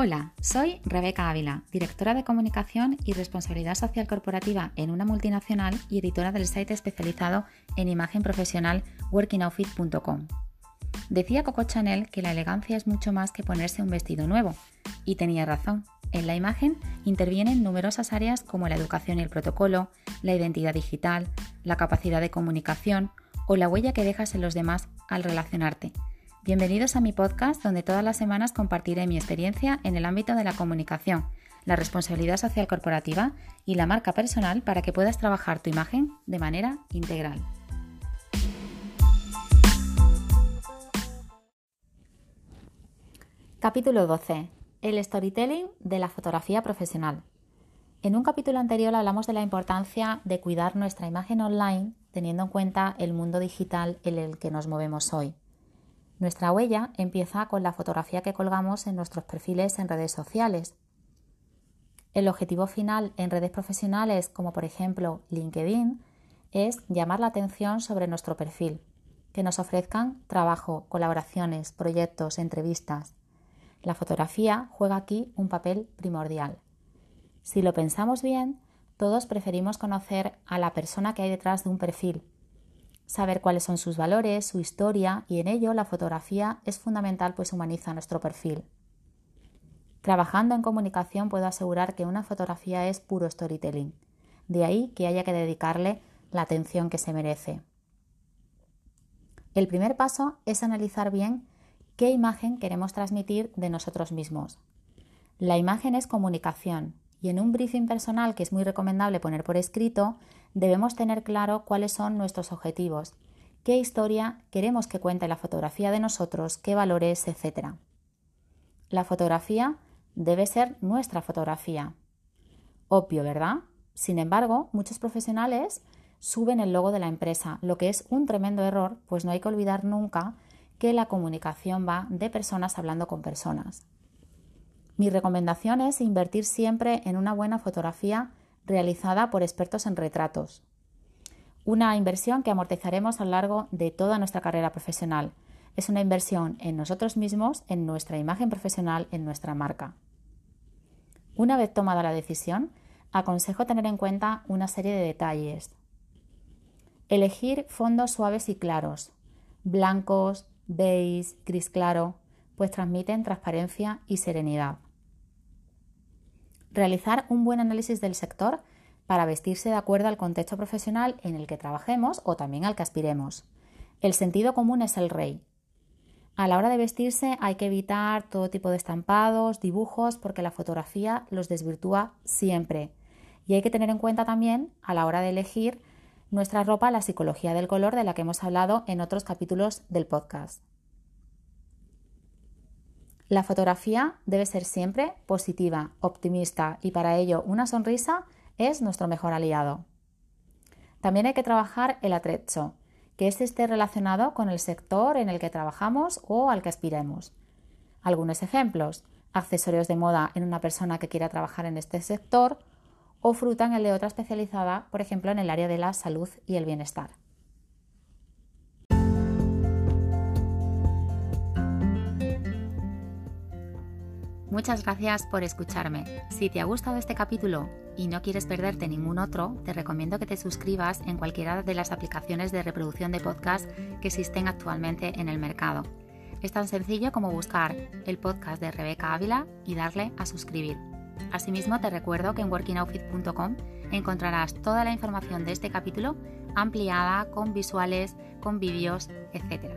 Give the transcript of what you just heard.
Hola, soy Rebeca Ávila, directora de comunicación y responsabilidad social corporativa en una multinacional y editora del site especializado en imagen profesional workingoutfit.com. Decía Coco Chanel que la elegancia es mucho más que ponerse un vestido nuevo, y tenía razón. En la imagen intervienen numerosas áreas como la educación y el protocolo, la identidad digital, la capacidad de comunicación o la huella que dejas en los demás al relacionarte Bienvenidos a mi podcast donde todas las semanas compartiré mi experiencia en el ámbito de la comunicación, la responsabilidad social corporativa y la marca personal para que puedas trabajar tu imagen de manera integral. Capítulo 12. El storytelling de la fotografía profesional. En un capítulo anterior hablamos de la importancia de cuidar nuestra imagen online teniendo en cuenta el mundo digital en el que nos movemos hoy. Nuestra huella empieza con la fotografía que colgamos en nuestros perfiles en redes sociales. El objetivo final en redes profesionales como por ejemplo LinkedIn es llamar la atención sobre nuestro perfil, que nos ofrezcan trabajo, colaboraciones, proyectos, entrevistas. La fotografía juega aquí un papel primordial. Si lo pensamos bien, todos preferimos conocer a la persona que hay detrás de un perfil saber cuáles son sus valores, su historia y en ello la fotografía es fundamental pues humaniza nuestro perfil. Trabajando en comunicación puedo asegurar que una fotografía es puro storytelling, de ahí que haya que dedicarle la atención que se merece. El primer paso es analizar bien qué imagen queremos transmitir de nosotros mismos. La imagen es comunicación y en un briefing personal que es muy recomendable poner por escrito, debemos tener claro cuáles son nuestros objetivos, qué historia queremos que cuente la fotografía de nosotros, qué valores, etc. La fotografía debe ser nuestra fotografía. Obvio, ¿verdad? Sin embargo, muchos profesionales suben el logo de la empresa, lo que es un tremendo error, pues no hay que olvidar nunca que la comunicación va de personas hablando con personas. Mi recomendación es invertir siempre en una buena fotografía realizada por expertos en retratos. Una inversión que amortizaremos a lo largo de toda nuestra carrera profesional. Es una inversión en nosotros mismos, en nuestra imagen profesional, en nuestra marca. Una vez tomada la decisión, aconsejo tener en cuenta una serie de detalles. Elegir fondos suaves y claros, blancos, beige, gris claro, pues transmiten transparencia y serenidad. Realizar un buen análisis del sector para vestirse de acuerdo al contexto profesional en el que trabajemos o también al que aspiremos. El sentido común es el rey. A la hora de vestirse hay que evitar todo tipo de estampados, dibujos, porque la fotografía los desvirtúa siempre. Y hay que tener en cuenta también, a la hora de elegir nuestra ropa, la psicología del color de la que hemos hablado en otros capítulos del podcast. La fotografía debe ser siempre positiva, optimista y para ello una sonrisa es nuestro mejor aliado. También hay que trabajar el atrecho, que este esté relacionado con el sector en el que trabajamos o al que aspiremos. Algunos ejemplos, accesorios de moda en una persona que quiera trabajar en este sector o fruta en el de otra especializada, por ejemplo, en el área de la salud y el bienestar. Muchas gracias por escucharme. Si te ha gustado este capítulo y no quieres perderte ningún otro, te recomiendo que te suscribas en cualquiera de las aplicaciones de reproducción de podcast que existen actualmente en el mercado. Es tan sencillo como buscar el podcast de Rebeca Ávila y darle a suscribir. Asimismo, te recuerdo que en workingoutfit.com encontrarás toda la información de este capítulo ampliada con visuales, con vídeos, etc.